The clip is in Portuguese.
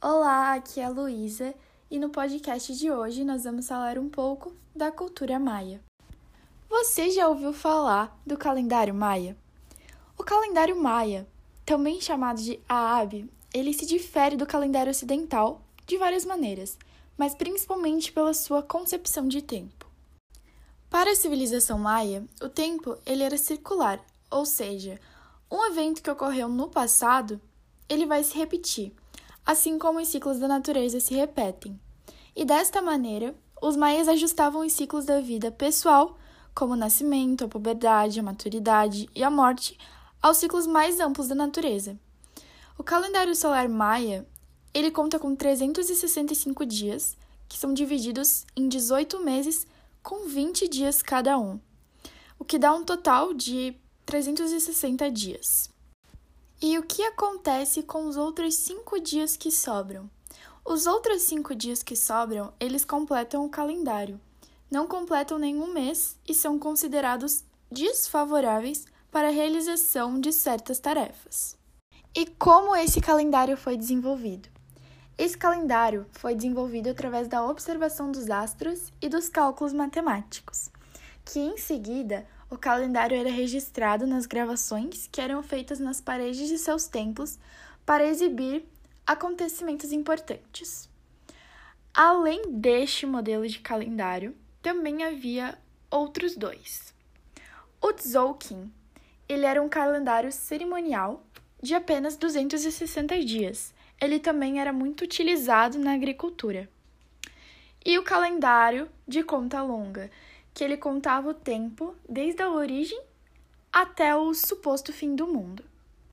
Olá, aqui é a Luísa e no podcast de hoje nós vamos falar um pouco da cultura maia. Você já ouviu falar do calendário maia? O calendário maia, também chamado de Aab, ele se difere do calendário ocidental de várias maneiras, mas principalmente pela sua concepção de tempo. Para a civilização maia, o tempo ele era circular, ou seja, um evento que ocorreu no passado, ele vai se repetir, assim como os ciclos da natureza se repetem. E desta maneira, os maias ajustavam os ciclos da vida pessoal, como o nascimento, a puberdade, a maturidade e a morte, aos ciclos mais amplos da natureza. O calendário solar maia, ele conta com 365 dias, que são divididos em 18 meses com 20 dias cada um, o que dá um total de 360 dias. E o que acontece com os outros cinco dias que sobram? Os outros cinco dias que sobram, eles completam o calendário. Não completam nenhum mês e são considerados desfavoráveis para a realização de certas tarefas. E como esse calendário foi desenvolvido? Esse calendário foi desenvolvido através da observação dos astros e dos cálculos matemáticos, que em seguida o calendário era registrado nas gravações que eram feitas nas paredes de seus templos para exibir acontecimentos importantes. Além deste modelo de calendário, também havia outros dois. O Tzolk'in, ele era um calendário cerimonial de apenas 260 dias, ele também era muito utilizado na agricultura. E o calendário de conta longa, que ele contava o tempo desde a origem até o suposto fim do mundo.